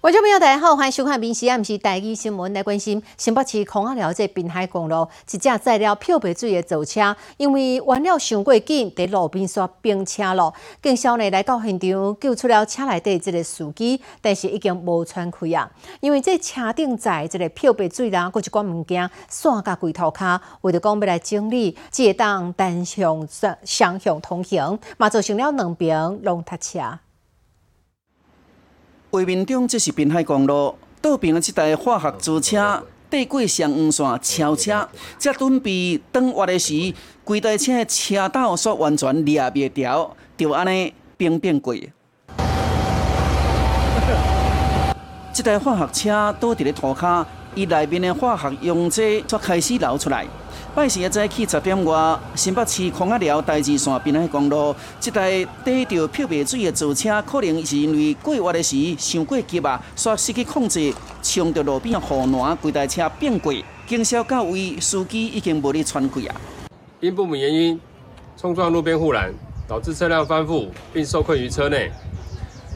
观众朋友，大家好，欢迎收看《民视暗时台语新闻》来关心新北市空阿寮这滨海公路一架载了漂白水的造车，因为弯了上过紧，在路边刷冰车咯，警消呢来到现场救出了车内底这个司机，但是已经无喘气啊。因为这车顶载这个漂白水啦，搁一寡物件散甲龟头卡，为着讲要来整理，只会当单向双向通行，嘛造成了两边拢塞车。画面中，这是滨海公路道边的这台化学租车，过过上黄线超车，才准备转弯的时，规台车的车斗煞完全抓袂牢，就安尼变变过。这台化学车倒伫咧涂骹，伊内面的化学溶剂才开始流出来。拜四的早起十点外，新北市空阿寮大二线滨海公路，这台带着漂白水的造车，可能是因为过弯的时伤过急啊，煞失去控制，冲到路边的护栏，规台车变轨。经销到位，司机已经无力喘气啊。因不明原因冲撞路边护栏，导致车辆翻覆并受困于车内。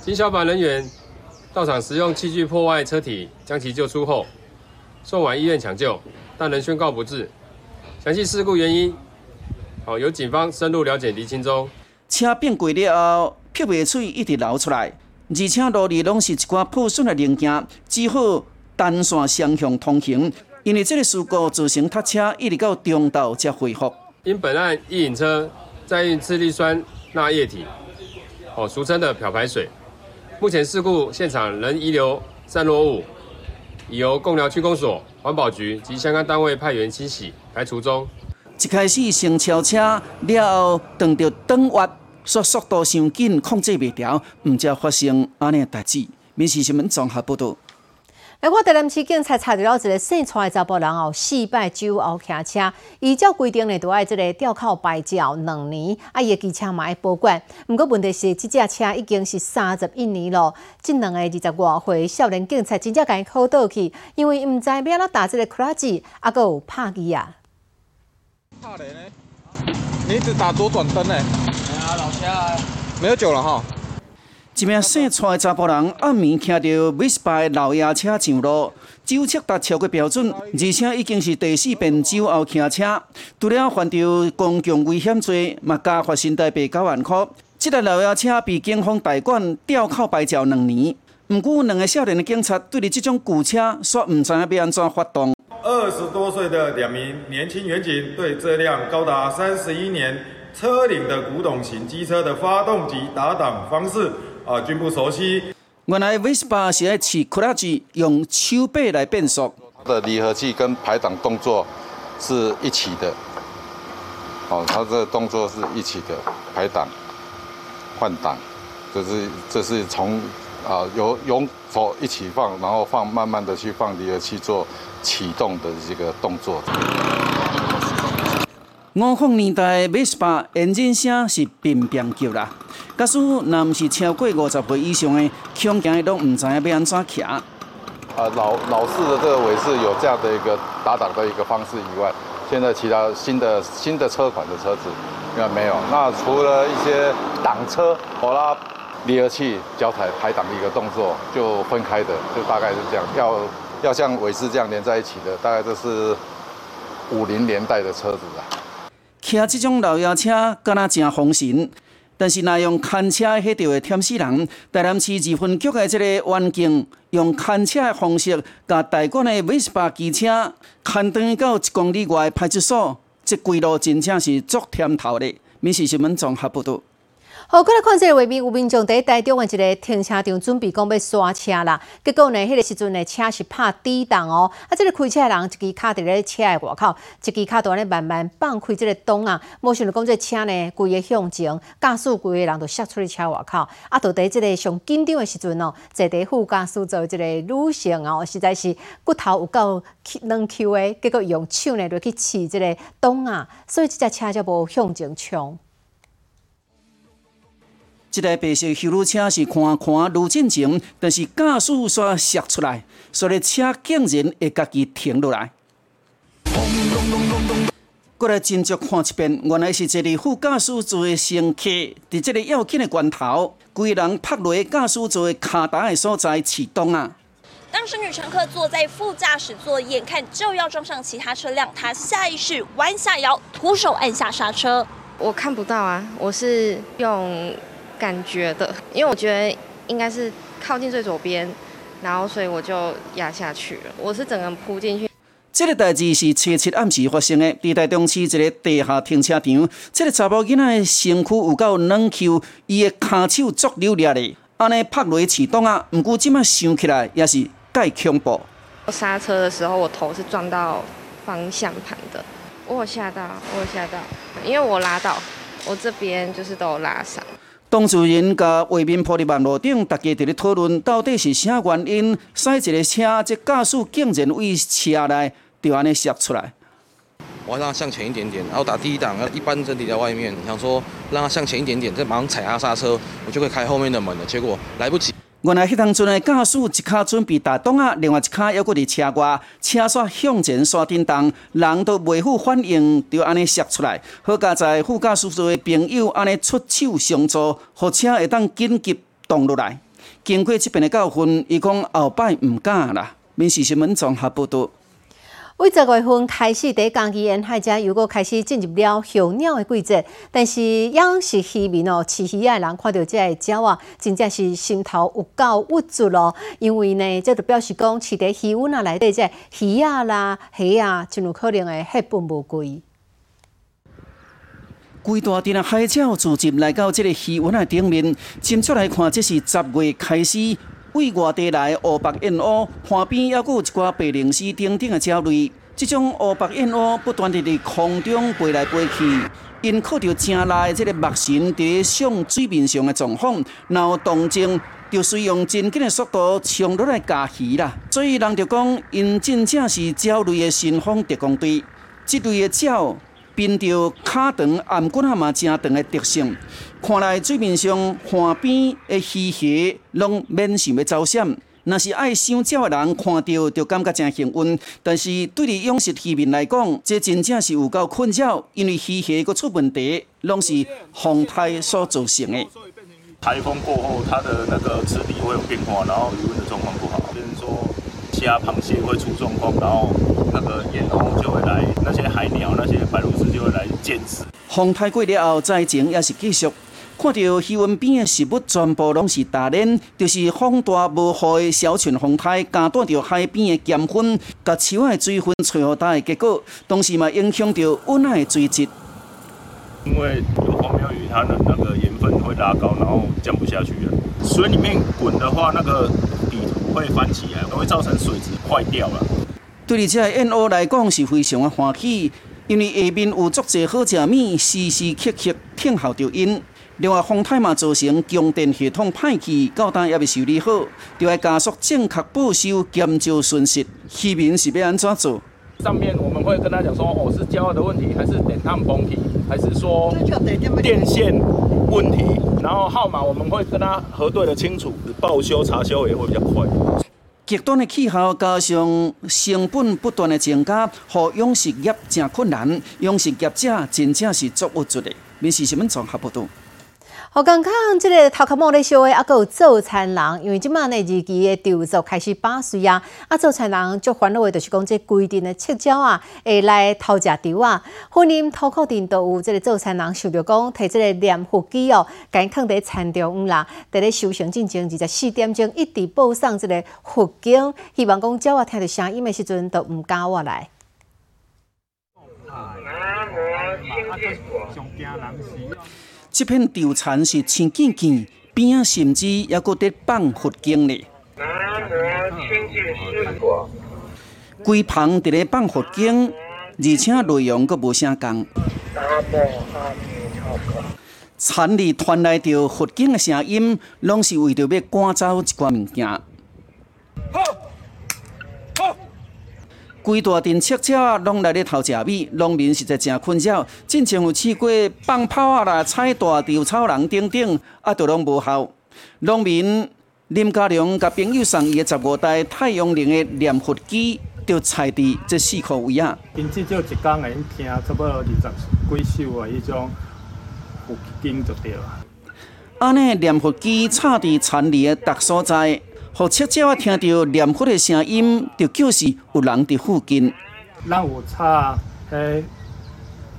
经消防人员到场使用器具破坏车体，将其救出后送往医院抢救，但仍宣告不治。详细事故原因，好由警方深入了解厘清中。车变轨了后，漂白水一直流出来，而且路里拢是一寡破损的零件，只好单线双向通行。因为这个事故造成他车一直到中道才恢复。因本案一引车载运次氯酸钠液体，哦，俗称的漂白水。目前事故现场仍遗留散落物，已由贡寮区公所。环保局及相关单位派员清洗排除中。一开始先超车，了后撞到转弯，说速度伤紧，控制袂调，唔才发生安尼代志。民事新闻综合报道。来，我台南市警察查到了一个姓蔡的查甫人哦，四摆酒后骑车，依照规定呢，都要这个吊扣牌照两年，啊，伊的机车嘛爱保管。不过问题是，这架车已经是三十一年了，这两个二十外岁少年警察真正甲伊考倒去，因为伊毋知要安怎打这个 clutch，啊，搁有拍机啊。怕嘞呢？你一直打左转灯呢？哎呀，老车啊没有酒了哈。一名姓蔡的查甫人暗暝听到 Vespa 的老爷车上路，酒测达超过标准，而且已经是第四遍酒后骑车，除了犯着公共危险罪，嘛加罚新台币九万块。这台老爷车被警方代管吊扣牌照两年。不过，两个少年的警察对于这种古车，说唔知要安怎发动。二十多岁的两名年轻员警对这辆高达三十一年车龄的古董型机车的发动机打挡方式。啊，均不熟悉。原来 Vespa 是爱骑 clutch 用手背来变速。它的离合器跟排档动作是一起的。哦，它这个动作是一起的，排档、换挡，这是这是从啊由由手一起放，然后放慢慢的去放离合器做启动的这个动作。五零年代的 Vespa 引擎声是乒乒叫啦。假使若毋是超过五十岁以上的，恐惊都唔知影要安怎骑。啊，老老式的这个尾是有这样的一个打档的一个方式以外，现在其他新的新的车款的车子应该没有。那除了一些挡车、好啦、离合器、脚踩排档的一个动作，就分开的，就大概是这样。要要像尾式这样连在一起的，大概就是五零年代的车子啊。骑这种老爷车，敢若真风神。但是，那用看车迄条会添死人。台南市二分局的这个环境，用看车的方式，甲代管的 Vespa 机车看登到一公里外的派出所，这规路真正是足甜头的。民事新闻综合报道。好，过来看这个画面，有民众在台中的一个停车场准备讲要刷车啦。结果呢，迄个时阵呢，车是拍低档哦。啊，这个开车的人一支卡伫咧车的外口，一支卡在咧慢慢放开这个档啊。无想到讲这车呢，规个向前，驾驶规个人都摔出去车外口。啊，到底这个上紧张的时阵哦，坐伫副驾驶座这个女性哦，实在是骨头有够软 Q 的，结果用手呢，就去刺这个档啊，所以这只车就无向前冲。这台白色修路车是看看路正前，但是驾驶煞摔出来，所以车竟然会家己停落来。过来斟酌看一遍，原来是一个副驾驶座的乘客，在这个要紧的关头，规人拍落驾驶座的卡达的所在启动啊！当时女乘客坐在副驾驶座，眼看就要撞上其他车辆，她下意识弯下腰，徒手按下刹车。我看不到啊，我是用感觉的，因为我觉得应该是靠近最左边，然后所以我就压下去了。我是整个扑进去。这个代志是七七暗时发生的，伫台中市一个地下停车场。这个查某囡仔的身躯有够软 Q，伊的骹手足流裂的，安尼拍雷启动啊！毋过即摆想起来也是介恐怖。我刹车的时候，我头是撞到方向盘的，我有吓到，我有吓到，因为我拉到，我这边就是都有拉伤。当事人甲外面铺伫网络顶，大家伫咧讨论到底是啥原因，驶一个车，这驾驶竟然为车内。就安尼摔出来，我让他向前一点点，然后打第一档，一般整体在外面，想说让他向前一点点，再马上踩下刹车，我就会开后面的门了。结果来不及。原来迄当阵的驾驶一卡准备打档啊，另外一卡犹过伫车外，车煞向前刷震动，人都袂赴反应，就安尼摔出来。好加在副驾驶座的朋友安尼出手相助，互车会当紧急动落来。经过这边的教训，伊讲后摆毋敢啦。民事新闻综合报道。为十月份开始，第一工期沿海者又果开始进入了候鸟的季节，但是养殖渔民哦，饲鱼的人看到这个鸟啊，真正是心头有够郁卒咯。因为呢，这就表示讲，饲在鱼温啊内底，这鱼啊啦、虾啊，真有可能会血本无归。规大阵的海鸟聚集来到这个鱼温的顶面，进出来看，这是十月开始。为外地来乌白燕鸥，旁边还有一寡白灵丝等等的鸟类。这种乌白燕鸥不断地伫空中飞来飞去，因靠着城内这个目神伫向水面上的状况，然后动静就需用真紧的速度冲落来加鱼啦。所以人就讲，因真正是鸟类的先锋特工队。这类的鸟。凭着脚长、颔骨啊嘛正长的特性，看来水面上岸边的鱼虾拢免想要走险。若是爱想鸟的人看到，就感觉真幸运。但是对于养殖渔民来讲，这真正是有够困扰，因为鱼虾个出问题，拢是风台所造成的。台风过后，它的那个池底会有变化，然后鱼温的状况不好，其他螃蟹会出状况，然后那个燕鸥就会来，那些海鸟、那些白鹭鸶就会来捡食。风台过了后，灾情也是继续。看到气温边的食物全部拢是大连，就是风大无雨的小群风台，加带着海边的咸粉，甲树的水分吹好大的结果，同时嘛影响到温海的水质。因为有风有雨，它的那个盐分会拉高，然后降不下去了。水里面滚的话，那个底会翻起来，会造成水质坏掉了。对于这燕鸥来讲是非常的欢喜，因为下面有足济好食物，时时刻刻听候着因。另外，风台嘛造成供电系统歹去，到单也未修理好，就要加速正确报修，减少损失。渔民是要安怎做？上面我们会跟他讲说，哦，是胶的问题，还是电焊崩体，还是说电线问题？然后号码我们会跟他核对的清楚，报修查修也会比较快。极端的气候加上成本不断的增加，和养殖业真困难，养殖业者真正是足不足的。民事新闻综合报道。好，刚刚这个头壳毛咧烧的，啊，有早餐人，因为即满呢日期的调就开始八岁啊，啊，早餐人最烦恼的就是讲这规定的赤椒啊，会来偷食稻啊，婚姻头壳顶都有这个早餐人想着讲，摕这个念佛机哦，紧放在餐中啦，伫咧修行进前二十四点钟一直播送这个佛经，希望讲鸟啊听到声音的时阵都毋敢我来。这片稻田是青见见，边啊甚至还搁在放佛经呢。规棚伫咧放佛经，而且内容阁无啥共。田里传来着佛经的声音，拢是为着要赶走一寡物件。规大阵赤鸟拢来咧偷食米，农民实在真困扰。之前有试过放炮啊啦、采大稻草人等等，啊，都拢无效。农民林家良甲朋友送伊的十五台太阳能的念佛机，就踩伫这四颗位啊。因至少一工会听差不多二十几首啊，迄种有经就对了。安尼念佛机插伫田里的达所在，互七鸟啊听到念佛的声音，就就是有人伫附近。咱有插迄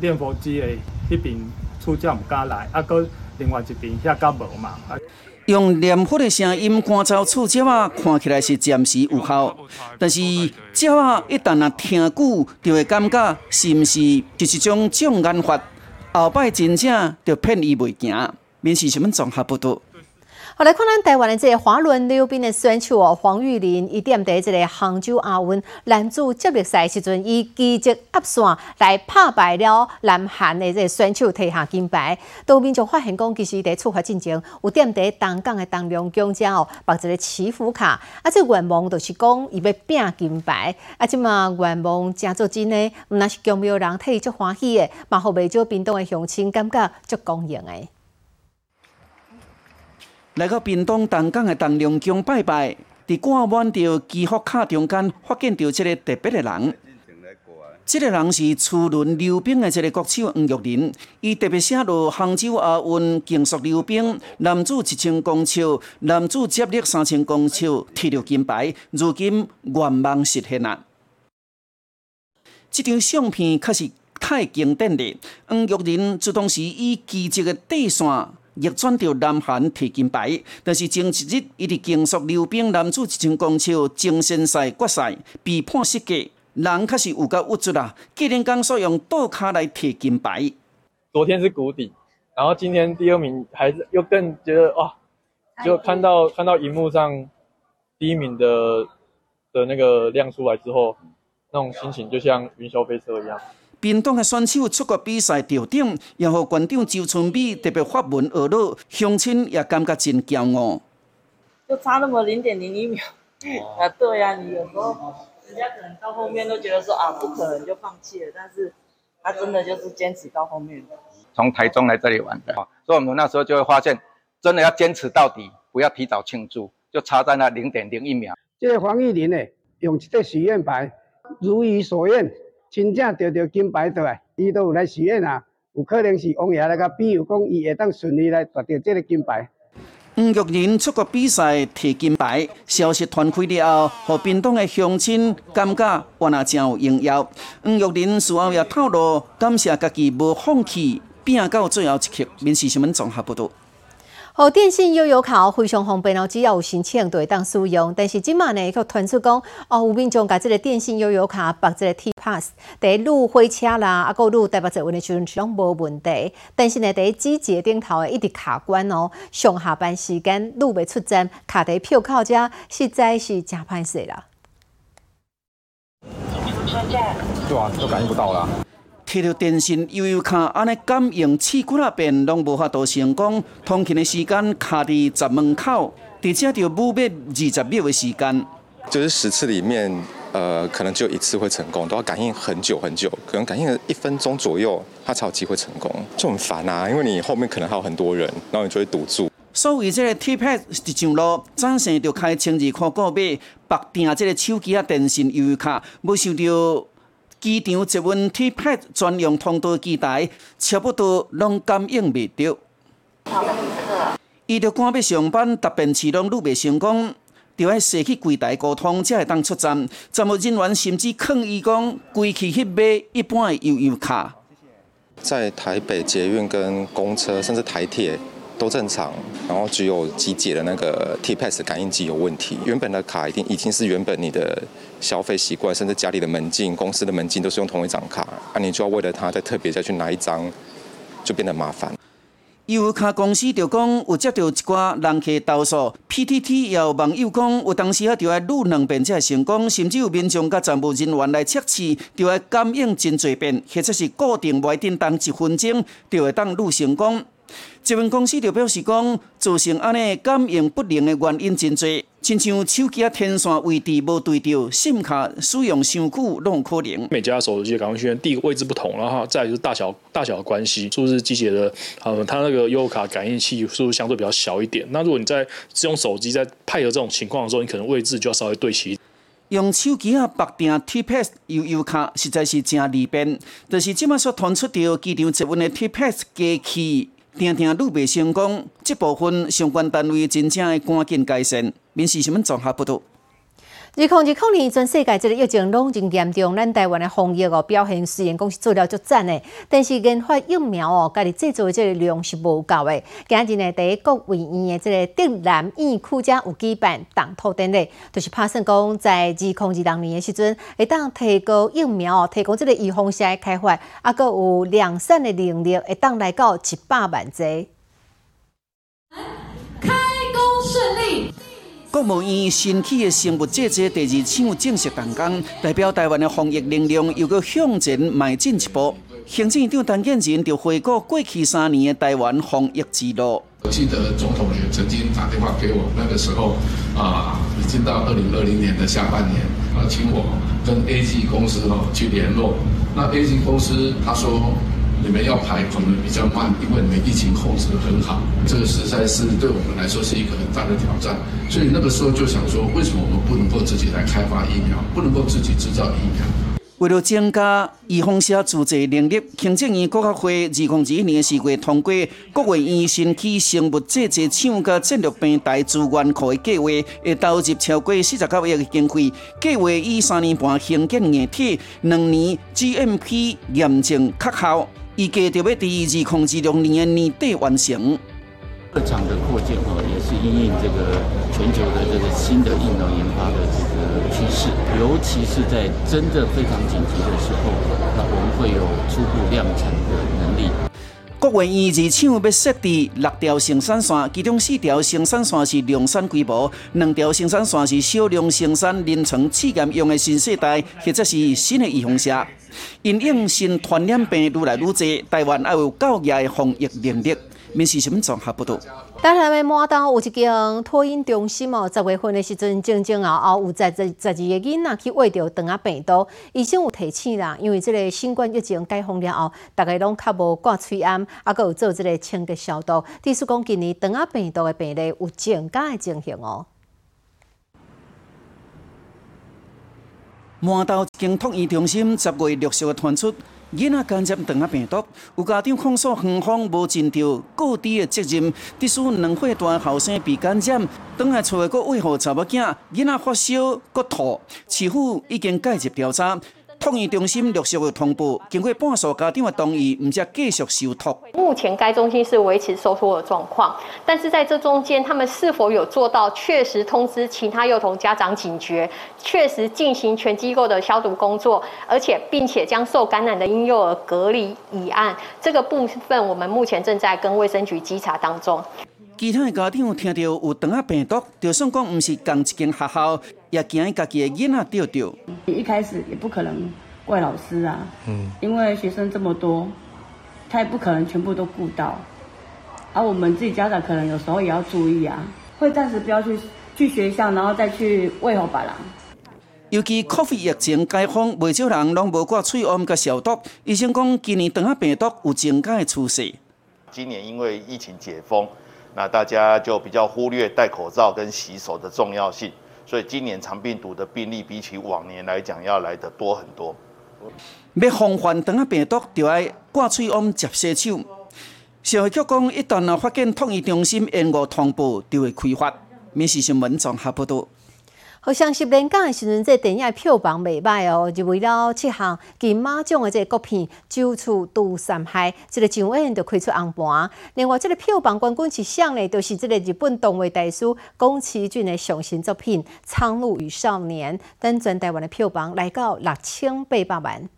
念佛机的迄边出鸟毋敢来，啊，搁另外一边遐较无嘛。用念佛的声音赶走触鸟啊，看起来是暂时有效，但是鸟啊一旦啊听久，就会感觉是毋是就是一种障眼法，后摆真正就骗伊袂行。面试新闻综合报道。好来看咱台湾的这个滑轮溜冰的选手哦，黄玉玲伊踮伫这个杭州亚运男子接力赛时阵，以积极压线来拍败了南韩的这个选手，摕下金牌。岛民就发现讲，其实伊伫出发进前有踮伫东港的东龙江家哦，绑一个祈福卡，啊，这愿望就是讲伊要拼金牌。啊，即嘛愿望诚做真呢，毋那是强庙人替伊足欢喜的，嘛互袂少屏东的乡亲感觉足公平的。来到屏东东港的东龙宫拜拜，在挂满着祈福卡中间，发现到这个特别的人。这个人是初轮溜冰的这个国手黄玉林，伊特别写落杭州亚运竞速溜冰男子一千公尺、男子接力三千公尺摕到金牌，如今愿望实现了。这张相片确实太经典了，黄玉林自当时以奇迹的底线。逆转到南韩摕金牌，但是前一日伊伫竞速溜冰男子一千公尺精神赛决赛被判失格，人确实有够物质啦！既然讲说用倒卡来摕金牌，昨天是谷底，然后今天第二名还是又更觉得哇，就看到看到荧幕上第一名的的那个亮出来之后，那种心情就像云霄飞车一样。屏东的选手出国比赛得点，也和馆长周春美特别发文学乐，乡亲也感觉真骄傲。就差那么零点零一秒，啊，对呀，你有时候人家可能到后面都觉得说啊，不可能就放弃了，但是他真的就是坚持到后面。从台中来这里玩的，所以我们那时候就会发现，真的要坚持到底，不要提早庆祝，就差在那零点零一秒。这个黄玉林呢，用这个许愿牌，如你所愿。真正得到金牌倒来，伊都有来许愿啊，有可能是王爷来甲庇佑，讲伊会当顺利来夺得这个金牌。黄玉林出国比赛摕金牌，消息传开了后，和屏东的乡亲感觉哇那真有荣耀。黄玉林事后也透露，感谢家己无放弃，拼到最后一刻。民事新闻综合报道。哦，电信悠游卡非常方便哦，只要有申请就会当使用。但是今麦呢，却传出讲哦，有民众甲这个电信悠游卡绑这个 T Pass，第一路火车啦，啊，个路台北坐运的时阵拢无问题。但是呢，第一机节顶头的一直卡关哦，上下班时间路未出站，卡在票口遮，实在是真歹势啦。对啊，都感应不到啦。摕到电信悠悠卡，安尼感应试几啊遍，拢无法度成功。通勤的时间卡伫闸门口，而且要五百二十秒的时间。就是十次里面，呃，可能只有一次会成功，都要感应很久很久，可能感应一分钟左右，它才有机会成功，就很烦啊。因为你后面可能还有很多人，然后你就会堵住。所以这个 T Pad 一上路，暂时就开千二块购买，绑定这个手机啊电信悠游卡，要收到。机场接运 T Pad 专用通道机台，差不多拢感应未到。伊着赶要上班，答辩市拢愈未成功，着爱坐去柜台沟通，才会当出站。站务人员甚至抗议讲，归去去买一般的悠游卡。在台北捷运跟公车，甚至台铁。都正常，然后只有机解的那个 T Pass 感应机有问题。原本的卡已经已经是原本你的消费习惯，甚至家里的门禁、公司的门禁都是用同一张卡，那你就要为了它再特别再去拿一张，就变得麻烦。悠游卡公司就讲有接到一寡人客投诉，PTT 也有网友讲有当时啊就要录两遍才成功，甚至有民众甲站务人员来测试，就要感应真侪遍，或者是固定袂定当一分钟就会当录成功。这份公司就表示讲，造成安尼感应不灵的原因真多，亲像手机啊天线位置无对到，SIM 卡使用上久都有可能。每家手机的感应圈第一个位置不同，然后再就是大小大小的关系，是不是机械的？呃，它那个优卡感应器是不是相对比较小一点？那如果你在使用手机在配合这种情况的时候，你可能位置就要稍微对齐。用手机啊绑定 T-Pass 悠悠卡，实在是真利便。就是即马所传出到机场接运的 T-Pass 机器，听听，你未成功，这部分相关单位真正诶赶紧改善。民事新闻综合报道。二零二零年，全世界这个疫情拢真严重，咱台湾的防疫哦表现虽然讲是做了足赞的，但是研发疫苗哦，家己制作的这个量是无够的。今日呢，第一国卫院的这个德南医院区家有举办党土典礼，就是拍算讲在二零二零年的时阵，会当提高疫苗哦，提供这个预防性的开发，啊，佮有量产的能力，会当来到一百万剂。开工顺利。国务院新起的生物制剂第二厂正式动工，代表台湾的防疫能量又搁向前迈进一步。行政院长陈建仁就回顾过去三年的台湾防疫之路。我记得总统也曾经打电话给我，那个时候啊，已经到二零二零年的下半年，啊，请我跟 A G 公司哦去联络。那 A G 公司他说。你们要排可能比较慢，因为你们疫情控制得很好，这个实在是对我们来说是一个很大的挑战。所以那个时候就想说，为什么我们不能够自己来开发疫苗，不能够自己制造疫苗？为了增加预防性自制能力，行政院国科会二零二一年四月通过国卫院新起生物制剂厂甲战略平台资源库的计划，会投入超过四十九亿的经费。计划以三年半兴建硬体，两年 GMP 验证确效。预计就要第二季控制六年的年底完成。二厂的扩建哦，也是因应这个全球的这个新的疫苗研发的这个趋势，尤其是在真的非常紧急的时候，那我们会有初步量产的能力。国卫院二厂要设置六条生产线，其中四条生产线是量产规模，两条生产线是小量生产临床试验用的新世代，或者是新的预防车。因应新传染病愈来愈多，台湾要有高压的防疫能力。民事新闻综合报道。台南的马岛有一间托婴中心哦，十月份的时阵，前前后后有十十十二个囡仔去喂着肠仔病毒，医生有提醒啦，因为这个新冠疫情解封了后，大家拢较无挂喙安，啊，佮有做这个清洁消毒。听说讲今年肠仔病毒的病例有增加的情形哦。麻豆一间托育中心十月陆续传出囡仔感染肠仔病毒，有家长控诉园方无尽到告知的责任，致使两岁大后生被感染，等下厝的个为何查某囝，囡仔发烧、骨吐，似乎已经介入调查。托育中心陆续的通报，经过半数家长的同意，唔再继续收托。目前该中心是维持收托的状况，但是在这中间，他们是否有做到确实通知其他幼童家长警觉，确实进行全机构的消毒工作，而且并且将受感染的婴幼儿隔离以案，这个部分我们目前正在跟卫生局稽查当中。其他的家长听到有肠仔病毒，就算讲唔是同一间学校，也惊家己的囡仔丢丢。一开始也不可能怪老师啊，嗯，因为学生这么多，他也不可能全部都顾到。而我们自己家长可能有时候也要注意啊，会暂时不要去去学校，然后再去喂猴把郎。尤其 COVID 疫情解封，未少人拢无挂喙安甲消毒。医生讲，今年肠仔病毒有增加的趋势。今年因为疫情解封。那大家就比较忽略戴口罩跟洗手的重要性，所以今年肠病毒的病例比起往年来讲要来得多很多。要防范肠仔病毒，就要挂喙往接洗手。社会局讲，一旦啊发现统一中心延误通报，就会开发。民事新闻综合报道。好像是连港的时阵，这电影票房未歹哦，就为了这项金马奖的这国片《九处渡山海》，这个上映就开出红盘。另外，这个票房冠军是谁呢？就是这个日本动画大师宫崎骏的上新作品《苍鹭与少年》，等全台湾的票房来到六千八百万。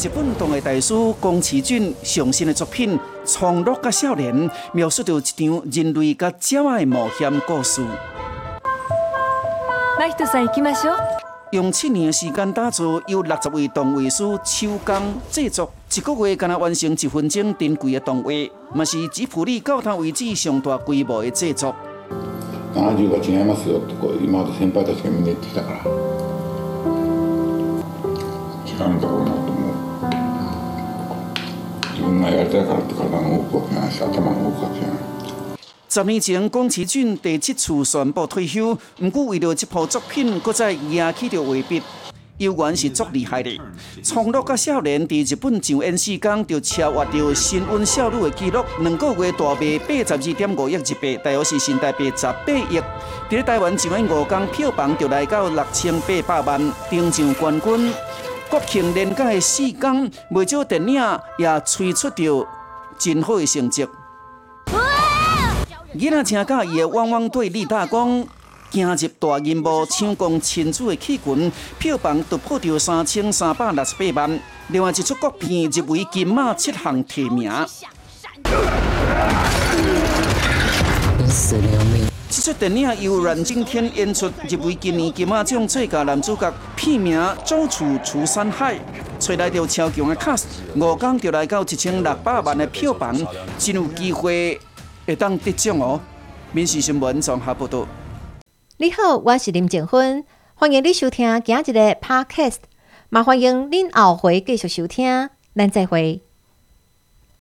日本动画大师宫崎骏上新的作品《创乐甲少年》，描述着一场人类甲鸟仔的冒险故事。用七年的时间打造，由六十位动画师手工制作，一个月才能完成一分钟珍贵的动画，嘛是吉普力到汤为止上大规模的制作。十年前，宫崎骏第七次宣布退休，毋过为了这部作品，搁再赢起着画笔。游园是足厉害的，从乐甲少年伫日本上演四天，就超越着新温少女的纪录，两个月大卖八十二点五亿日币，大约是新台币十八亿。伫台湾上演五天，票房就来到六千八百万，登上冠军。国庆连假的四天，不少电影也吹出着真好的成绩。囡仔请假伊的汪汪队李大功。行入大银幕抢攻亲子的气群，票房突破到三千三百六十八万。另外一出国片入围金马七项提名。这出电影由阮经天演出，入围今年金马奖最佳男主角，片名《走出除山海》，找来到超强的 cast，五天就来到一千六百万的票房，真有机会会当得奖哦。民事新闻综合报道。你好，我是林静芬，欢迎你收听今日的 Podcast，麻欢迎您后回继续收听，咱再会。